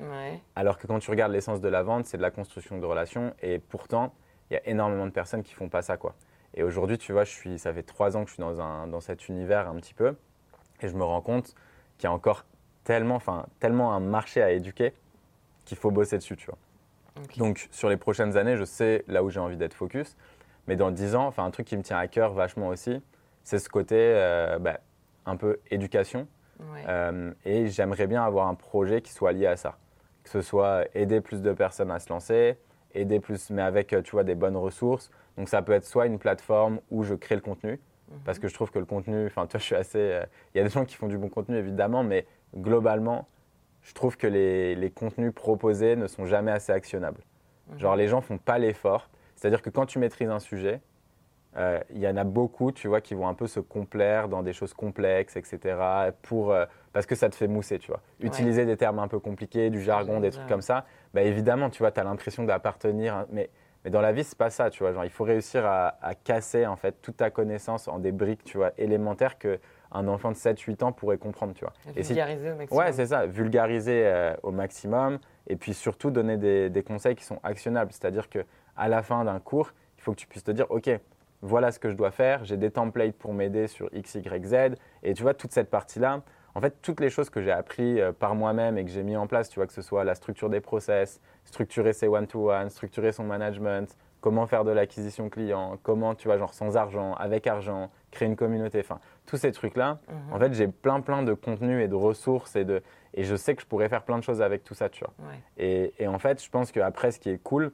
Alors que quand tu regardes l'essence de la vente, c'est de la construction de relations. Et pourtant, il y a énormément de personnes qui font pas ça, quoi. Et aujourd'hui, tu vois, je suis, ça fait trois ans que je suis dans, un, dans cet univers un petit peu. Et je me rends compte qu'il y a encore tellement, enfin, tellement un marché à éduquer qu'il faut bosser dessus, tu vois. Donc sur les prochaines années, je sais là où j'ai envie d'être focus. Mais dans 10 ans, enfin un truc qui me tient à cœur vachement aussi, c'est ce côté euh, bah, un peu éducation. Euh, et j'aimerais bien avoir un projet qui soit lié à ça. Que ce soit aider plus de personnes à se lancer, aider plus, mais avec tu vois, des bonnes ressources. Donc ça peut être soit une plateforme où je crée le contenu, parce que je trouve que le contenu, enfin toi je suis assez... Euh, il y a des gens qui font du bon contenu évidemment, mais globalement, je trouve que les, les contenus proposés ne sont jamais assez actionnables. Mhm. Genre les gens font pas l'effort. C'est-à-dire que quand tu maîtrises un sujet, euh, il y en a beaucoup, tu vois, qui vont un peu se complaire dans des choses complexes, etc. Pour, euh, parce que ça te fait mousser, tu vois. Utiliser des termes un peu compliqués, du jargon, des trucs comme ça, bah, évidemment, tu vois, tu as l'impression d'appartenir. Mais, mais dans la vie, c'est pas ça, tu vois. Genre, il faut réussir à, à, casser, en fait, toute ta connaissance en des briques, tu vois, élémentaires que un enfant de 7-8 ans pourrait comprendre, tu vois. Et vulgariser au maximum. Ouais, c'est ça, vulgariser euh, au maximum et puis surtout donner des, des conseils qui sont actionnables. C'est-à-dire que à la fin d'un cours, il faut que tu puisses te dire, OK, voilà ce que je dois faire, j'ai des templates pour m'aider sur X, Y, Z. Et tu vois, toute cette partie-là, en fait, toutes les choses que j'ai appris euh, par moi-même et que j'ai mis en place, tu vois, que ce soit la structure des process, structurer ses one-to-one, structurer son management, comment faire de l'acquisition client, comment, tu vois, genre sans argent, avec argent, créer une communauté, enfin, tous ces trucs-là, mhm. en fait, j'ai plein, plein de contenus et de ressources et, de, et je sais que je pourrais faire plein de choses avec tout ça, tu vois. Et, et, en fait, je pense qu'après, ce qui est cool,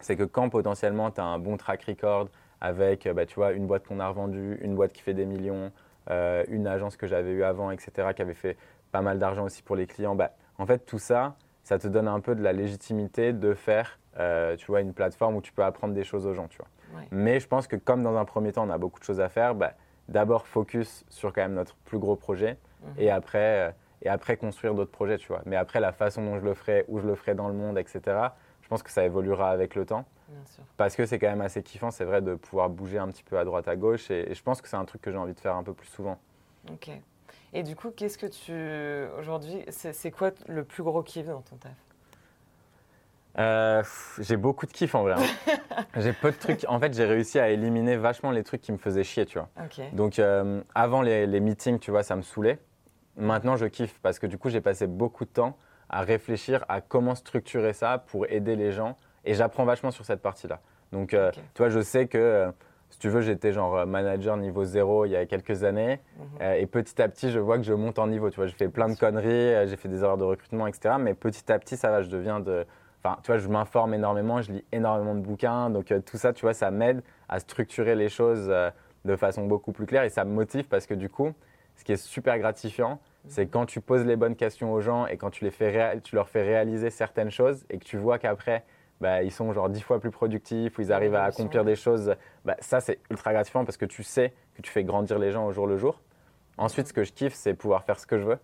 c'est que quand potentiellement tu as un bon track record, avec, euh, bah, tu vois, une boîte qu'on a revendue, une boîte qui fait des millions, euh, une agence que j'avais eue avant, etc., qui avait fait pas mal d'argent aussi pour les clients. Bah, en fait, tout ça, ça te donne un peu de la légitimité de faire, euh, tu vois, une plateforme où tu peux apprendre des choses aux gens, tu vois. Mais je pense que comme dans un premier temps, on a beaucoup de choses à faire, bah, d'abord focus sur quand même notre plus gros projet mhm. et après et après construire d'autres projets, tu vois. Mais après, la façon dont je le ferai, où je le ferai dans le monde, etc., je pense que ça évoluera avec le temps. Parce que c'est quand même assez kiffant, c'est vrai, de pouvoir bouger un petit peu à droite, à gauche. Et, je pense que c'est un truc que j'ai envie de faire un peu plus souvent. Ok. Et du coup, qu'est-ce que tu. Aujourd'hui, c'est quoi le plus gros kiff dans ton taf? Euh, j'ai beaucoup de kiff en vrai. Hein. j'ai peu de trucs. En fait, j'ai réussi à éliminer vachement les trucs qui me faisaient chier, tu vois. Donc, euh, avant les, les, meetings, tu vois, ça me saoulait. Maintenant, je kiffe parce que du coup, j'ai passé beaucoup de temps à réfléchir à comment structurer ça pour aider les gens et j'apprends vachement sur cette partie-là. Donc, euh, tu vois, je sais que, euh, si tu veux, j'étais genre euh, manager niveau zéro il y a quelques années. Mhm. et petit à petit, je vois que je monte en niveau. Tu vois, je fais plein de conneries, j'ai fait des erreurs de recrutement, etc. Mais petit à petit, ça va, je deviens de. Enfin, tu vois, je m'informe énormément, je lis énormément de bouquins. Donc, tout ça, tu vois, ça m'aide à structurer les choses de façon beaucoup plus claire et ça me motive parce que du coup, ce qui est super gratifiant. C'est quand tu poses les bonnes questions aux gens et quand tu, les fais tu leur fais réaliser certaines choses et que tu vois qu'après, bah, ils sont genre dix fois plus productifs, ou ils arrivent à accomplir des choses. Bah, ça, c'est ultra gratifiant parce que tu sais que tu fais grandir les gens au jour le jour. Ensuite, ce que je kiffe, c'est pouvoir faire ce que je veux.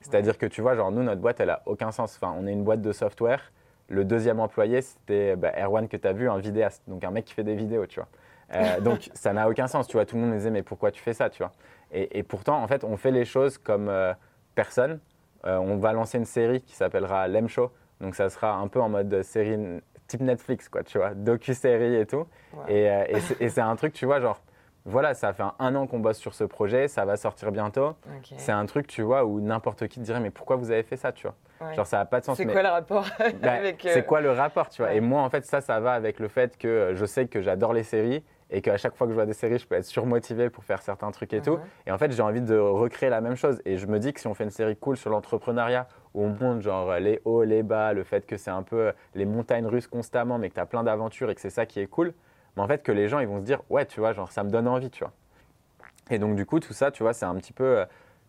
C'est-à-dire que tu vois, genre nous, notre boîte, elle a aucun sens. Enfin, on est une boîte de software. Le deuxième employé, c'était bah, Erwan que tu as vu, un vidéaste, donc un mec qui fait des vidéos, tu vois. Euh, donc ça n'a aucun sens, tu vois. Tout le monde me disait, mais pourquoi tu fais ça, tu vois? Et, pourtant, en fait, on fait les choses comme euh, personne. Euh, on va lancer une série qui s'appellera Lem Show. Donc ça sera un peu en mode série type Netflix, quoi, tu vois, docu-série et tout. Euh, et, c'est un truc, tu vois, genre, voilà, ça fait un, an qu'on bosse sur ce projet, ça va sortir bientôt. C'est un truc, tu vois, où n'importe qui te dirait, mais pourquoi vous avez fait ça, tu vois? Genre, ça n'a pas de sens. C'est quoi le rapport bah. C'est euh, quoi le rapport, tu vois? Et moi, en fait, ça, ça va avec le fait que je sais que j'adore les séries et qu'à chaque fois que je vois des séries, je peux être surmotivé pour faire certains trucs et tout. Et en fait, j'ai envie de recréer la même chose. Et je me dis que si on fait une série cool sur l'entrepreneuriat, où on montre genre les hauts, les bas, le fait que c'est un peu les montagnes russes constamment, mais que tu as plein d'aventures et que c'est ça qui est cool, mais en fait que les gens ils vont se dire ouais, tu vois, genre ça me donne envie, tu vois. Et donc du coup, tout ça, tu vois, c'est un petit peu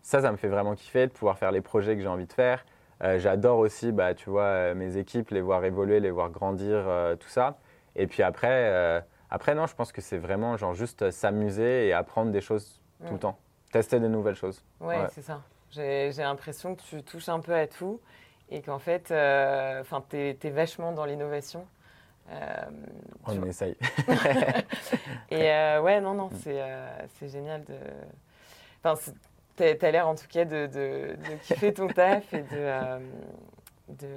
ça, ça me fait vraiment kiffer de pouvoir faire les projets que j'ai envie de faire. Euh, j'adore aussi, bah, tu vois, euh, mes équipes, les voir évoluer, les voir grandir, euh, tout ça. Et puis après, après, non, je pense que c'est vraiment genre juste s'amuser et apprendre des choses tout le temps. Tester de nouvelles choses. Ouais, c'est ça. J'ai l'impression que tu touches un peu à tout et qu'en fait, euh, tu es, vachement dans l'innovation. Euh, On essaye. et euh, ouais, non, non, c'est génial de. Enfin, tu as, l'air en tout cas de, de, de, kiffer ton taf et de. de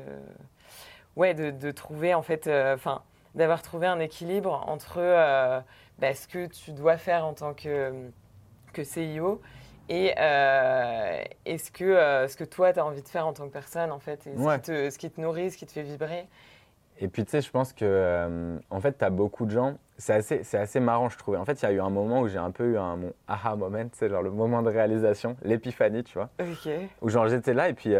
ouais, de, trouver en fait. Enfin d'avoir trouvé un équilibre entre euh, bah, ce que tu dois faire en tant que, que CIO et, euh, ce, que, euh, ce que toi, tu as envie de faire en tant que personne, en fait, et ce, qui te, ce, qui te, nourrit, ce qui te fait vibrer. Et puis, tu sais, je pense que, en fait, tu as beaucoup de gens. C'est assez, c'est assez marrant, je trouvais. En fait, il y a eu un moment où j'ai un peu eu un mon aha moment, c'est genre le moment de réalisation, l'épiphanie, tu vois. Ok. Où genre j'étais là et puis,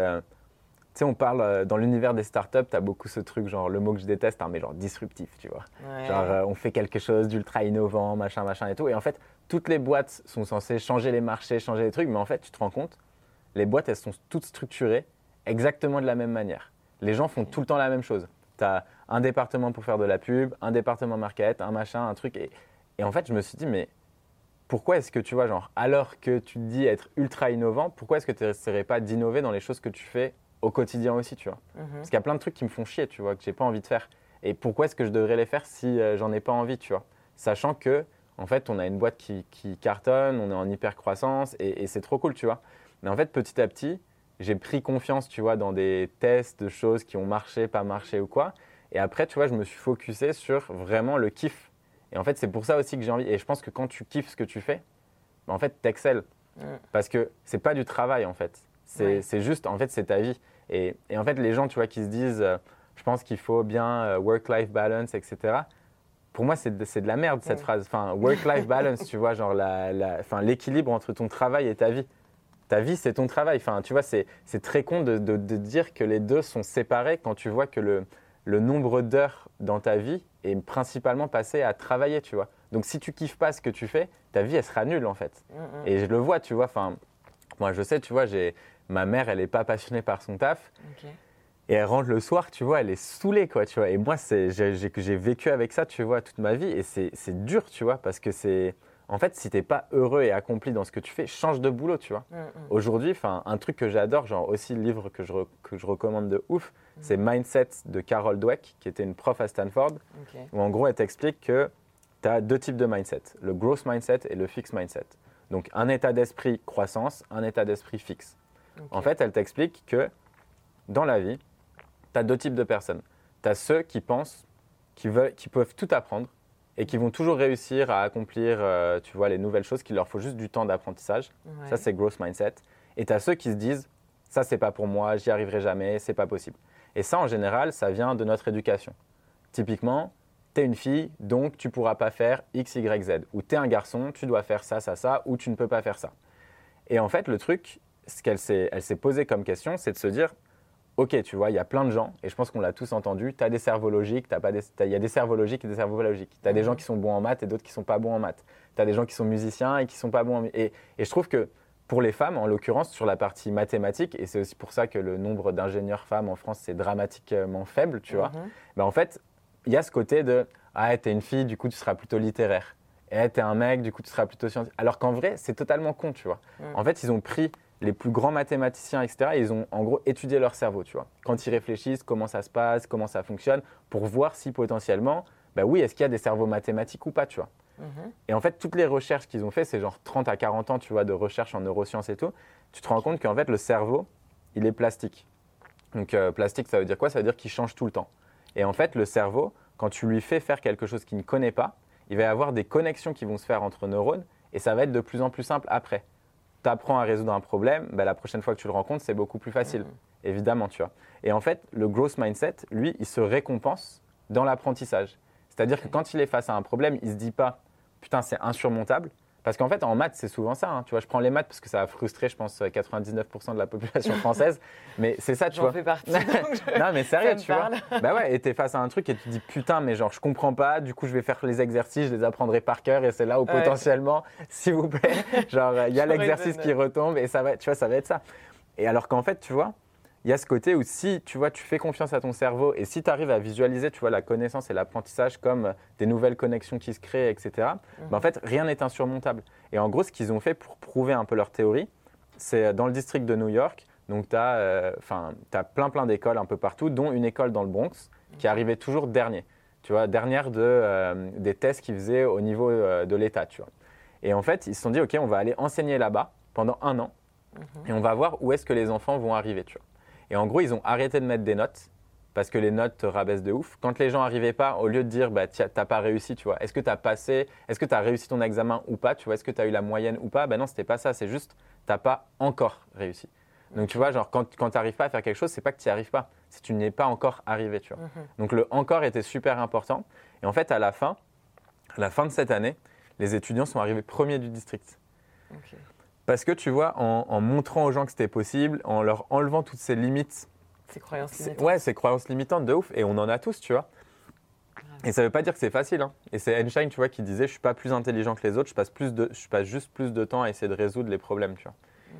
tu sais, on parle dans l'univers des startups, tu as beaucoup ce truc, genre le mot que je déteste, hein, mais genre disruptif, tu vois. Genre, on fait quelque chose d'ultra innovant, machin, machin et tout. Et en fait, toutes les boîtes sont censées changer les marchés, changer les trucs, mais en fait, tu te rends compte, les boîtes, elles sont toutes structurées exactement de la même manière. Les gens font tout le temps la même chose. Tu as un département pour faire de la pub, un département market, un machin, un truc. Et, en fait, je me suis dit, mais pourquoi est-ce que tu vois, genre, alors que tu te dis être ultra innovant, pourquoi est-ce que tu n'essaierais pas d'innover dans les choses que tu fais au quotidien aussi, tu vois mhm. Parce qu'il y a plein de trucs qui me font chier, tu vois, que j'ai pas envie de faire. Et pourquoi est-ce que je devrais les faire si euh, j'en ai pas envie, tu vois? Sachant que, en fait, on a une boîte qui, cartonne, on est en hyper croissance et, et c'est trop cool, tu vois. Mais en fait, petit à petit, j'ai pris confiance, tu vois, dans des tests de choses qui ont marché, pas marché ou quoi. Et après, tu vois, je me suis focusé sur vraiment le kiff. Et en fait, c'est pour ça aussi que j'ai envie. Et je pense que quand tu kiffes ce que tu fais, bah, en fait, t'excelles. Mm. Parce que c'est pas du travail, en fait. C'est juste, en fait, c'est ta vie. Et, et, en fait, les gens, tu vois, qui se disent, euh, je pense qu'il faut bien euh, work-life balance, etc. Pour moi, c'est de, de, la merde, cette phrase. Enfin, work-life balance, tu vois, genre l'équilibre entre ton travail et ta vie ta vie, c'est ton travail. Enfin, tu vois, c'est très con de, dire que les deux sont séparés quand tu vois que le, le nombre d'heures dans ta vie est principalement passé à travailler, tu vois. Donc, si tu kiffes pas ce que tu fais, ta vie, elle sera nulle, en fait. Mm, mm. Et je le vois, tu vois. Enfin, moi, je sais, tu vois, j'ai ma mère, elle n'est pas passionnée par son taf. Et elle rentre le soir, tu vois, elle est saoulée, quoi, tu vois. Et moi, j'ai vécu avec ça, tu vois, toute ma vie. Et c'est dur, tu vois, parce que c'est en fait, si tu n'es pas heureux et accompli dans ce que tu fais, change de boulot, tu vois. Mm, mm. Aujourd'hui, un truc que j'adore, genre aussi le livre que je, que je recommande de ouf, mm. c'est Mindset de Carol Dweck, qui était une prof à Stanford, où en gros, elle t'explique que tu as deux types de mindset, le growth mindset et le fixed mindset. Donc, un état d'esprit croissance, un état d'esprit fixe. En fait, elle t'explique que dans la vie, tu as deux types de personnes. Tu as ceux qui pensent qu'ils qui peuvent tout apprendre et qui vont toujours réussir à accomplir, euh, tu vois, les nouvelles choses, qu'il leur faut juste du temps d'apprentissage. Ça, c'est growth mindset. Et tu as ceux qui se disent, ça, c'est pas pour moi, j'y arriverai jamais, c'est pas possible. Et ça, en général, ça vient de notre éducation. Typiquement, tu es une fille, donc tu pourras pas faire X, Y, Z. Ou tu es un garçon, tu dois faire ça, ça, ça, ou tu ne peux pas faire ça. Et en fait, le truc, ce qu'elle s'est posé comme question, c'est de se dire, ok, tu vois, il y a plein de gens, et je pense qu'on l'a tous entendu, tu as des cerveaux logiques, il y a des cerveaux logiques et des cerveaux logiques. Tu as des gens qui sont bons en maths et d'autres qui sont pas bons en maths. Tu as des gens qui sont musiciens et qui sont pas bons en... Et, et je trouve que pour les femmes, en l'occurrence, sur la partie mathématique, et c'est aussi pour ça que le nombre d'ingénieurs femmes en France, c'est dramatiquement faible, tu vois, mhm. ben en fait, il y a ce côté de « Ah, t'es une fille, du coup, tu seras plutôt littéraire. Et t'es un mec, du coup, tu seras plutôt scientifique. » Alors qu'en vrai, c'est totalement con, tu vois. Mhm. En fait, ils ont pris les plus grands mathématiciens, etc., ils ont en gros étudié leur cerveau, tu vois. Quand ils réfléchissent, comment ça se passe, comment ça fonctionne, pour voir si potentiellement, bah oui, est-ce qu'il y a des cerveaux mathématiques ou pas, tu vois. Mhm. Et en fait, toutes les recherches qu'ils ont fait, c'est genre 30 à 40 ans, tu vois, de recherche en neurosciences et tout, tu te rends compte qu'en fait, le cerveau, il est plastique. Donc, euh, plastique, ça veut dire quoi? Ça veut dire qu'il change tout le temps. Et en fait, le cerveau, quand tu lui fais faire quelque chose qu'il ne connaît pas, il va y avoir des connexions qui vont se faire entre neurones et ça va être de plus en plus simple après tu apprends à résoudre un problème, bah, la prochaine fois que tu le rencontres, c'est beaucoup plus facile. Mhm. Évidemment, tu vois. Et en fait, le growth mindset, lui, il se récompense dans l'apprentissage. C'est-à-dire que quand il est face à un problème, il ne se dit pas, putain, c'est insurmontable. Parce qu'en fait, en maths, c'est souvent ça. Hein. Tu vois, je prends les maths parce que ça a frustré, je pense, 99% de la population française. mais c'est ça, tu vois. J'en fais partie. non, mais sérieux, tu vois. Bah ouais, et t'es face à un truc et tu te dis, putain, mais genre, je comprends pas. Du coup, je vais faire les exercices, je les apprendrai par cœur. Et c'est là où potentiellement, s'il vous plaît, genre, il y a l'exercice qui retombe et ça va, tu vois, ça va être ça. Et alors qu'en fait, tu vois, il y a ce côté où si tu vois, tu fais confiance à ton cerveau et si tu arrives à visualiser, tu vois, la connaissance et l'apprentissage comme des nouvelles connexions qui se créent, etc. Mhm. Ben, en fait, rien n'est insurmontable. Et en gros, ce qu'ils ont fait pour prouver un peu leur théorie, c'est dans le district de New York. Donc, tu as, euh, as, plein, plein d'écoles un peu partout, dont une école dans le Bronx qui mhm. arrivait toujours dernier. Tu vois, dernière de, euh, des tests qu'ils faisaient au niveau euh, de l'État, tu vois. Et en fait, ils se sont dit, OK, on va aller enseigner là-bas pendant un an mhm. et on va voir où est-ce que les enfants vont arriver, tu vois. Et en gros, ils ont arrêté de mettre des notes parce que les notes te rabaissent de ouf. Quand les gens n'arrivaient pas, au lieu de dire bah, tu n'as pas réussi, tu vois, est-ce que tu as passé, est-ce que tu as réussi ton examen ou pas, tu vois, est-ce que tu as eu la moyenne ou pas Ben non, c'était pas ça, c'est juste tu n'as pas encore réussi. Donc tu vois, genre quand, quand tu n'arrives pas à faire quelque chose, c'est pas que tu n'y arrives pas, c'est que tu n'es pas encore arrivé, tu vois. Mhm. Donc le encore était super important. Et en fait, à la fin, à la fin de cette année, les étudiants sont arrivés premiers du district. Ok. Parce que tu vois, en, en montrant aux gens que c'était possible, en leur enlevant toutes ces limites, Ces croyances limitantes. ouais, ces croyances limitantes de ouf, et on en a tous, tu vois. Et ça veut pas dire que c'est facile. hein. Et c'est Einstein, tu vois, qui disait Je suis pas plus intelligent que les autres, je passe, plus de, je passe juste plus de temps à essayer de résoudre les problèmes, tu vois.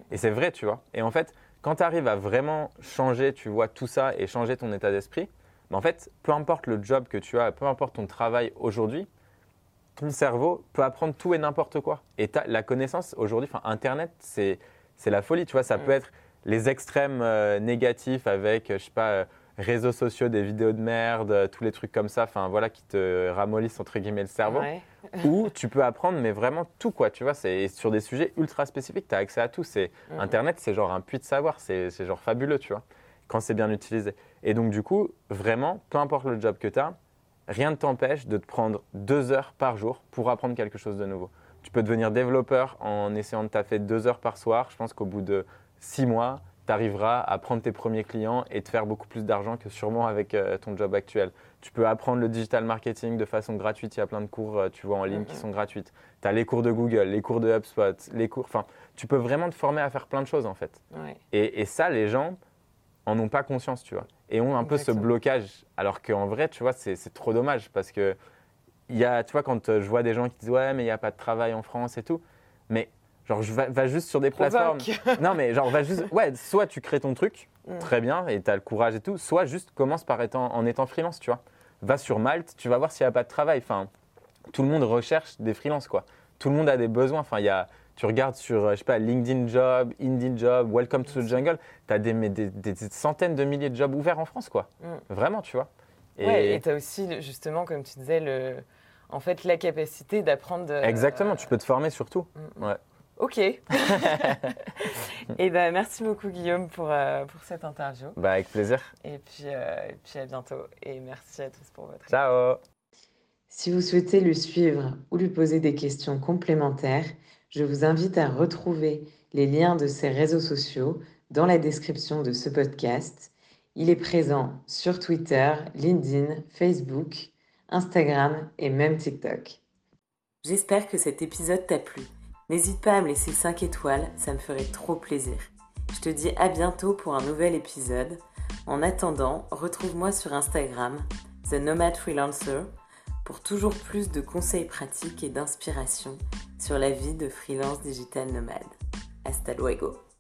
Et c'est vrai, tu vois. Et en fait, quand tu arrives à vraiment changer, tu vois, tout ça et changer ton état d'esprit, ben en fait, peu importe le job que tu as, peu importe ton travail aujourd'hui, ton cerveau peut apprendre tout et n'importe quoi. Et la connaissance aujourd'hui, enfin, Internet, c'est c'est la folie, tu vois. Ça Mm. peut être les extrêmes euh, négatifs avec, euh, je sais pas, euh, réseaux sociaux, des vidéos de merde, euh, tous les trucs comme ça, enfin voilà, qui te ramollissent entre guillemets le cerveau. Ouais. Ou tu peux apprendre, mais vraiment tout, quoi, tu vois. C'est sur des sujets ultra spécifiques, tu as accès à tout. C'est Mhm. Internet, c'est genre un puits de savoir, c'est c'est genre fabuleux, tu vois, quand c'est bien utilisé. Et donc, du coup, vraiment, peu importe le job que tu as, rien ne t'empêche de te prendre deux heures par jour pour apprendre quelque chose de nouveau. Tu peux devenir développeur en essayant de taffer deux heures par soir. Je pense qu'au bout de six mois, tu arriveras à prendre tes premiers clients et te faire beaucoup plus d'argent que sûrement avec euh, ton job actuel. Tu peux apprendre le digital marketing de façon gratuite. Il y a plein de cours, euh, tu vois, en ligne qui Mhm. sont gratuites. Tu as les cours de Google, les cours de HubSpot, les cours. Enfin, tu peux vraiment te former à faire plein de choses, en fait. Ouais. Et, et ça, les gens en ont pas conscience, tu vois. Et ont un peu ce blocage. Alors qu'en vrai, tu vois, c'est trop dommage parce que, il y a, tu vois, quand euh, je vois des gens qui disent Ouais, mais il n'y a pas de travail en France et tout. Mais, genre, je va, va juste sur des plateformes. Non, mais genre, va juste. Ouais, soit tu crées ton truc, Mm. très bien, et tu as le courage et tout. Soit juste commence par étant, en étant freelance, tu vois. Va sur Malte, tu vas voir s'il n'y a pas de travail. Enfin, tout le monde recherche des freelances, quoi. Tout le monde a des besoins. Enfin, il y a. Tu regardes sur, euh, je sais pas, LinkedIn Job, Indeed Job, Welcome to the Jungle, tu as des, des- des- centaines de milliers de jobs ouverts en France, quoi. Mm. Vraiment, tu vois. Et, Ouais, et tu as aussi, justement, comme tu disais, le... en fait, la capacité d'apprendre. de- Exactement, tu peux te former sur tout. Mm. Ouais. Ok. et ben, merci beaucoup, Guillaume, pour, euh, pour cette interview. Bah, avec plaisir. Et puis, euh, et puis à bientôt. Et merci à tous pour votre écoute. Ciao Si vous souhaitez le suivre ou lui poser des questions complémentaires, je vous invite à retrouver les liens de ses réseaux sociaux dans la description de ce podcast. Il est présent sur Twitter, LinkedIn, Facebook, Instagram et même TikTok. J'espère que cet épisode t'a plu. N'hésite pas à me laisser 5 étoiles, ça me ferait trop plaisir. Je te dis à bientôt pour un nouvel épisode. En attendant, retrouve-moi sur Instagram, The Nomad Freelancer, pour toujours plus de conseils pratiques et d'inspiration sur la vie de freelance digital nomade. Hasta luego.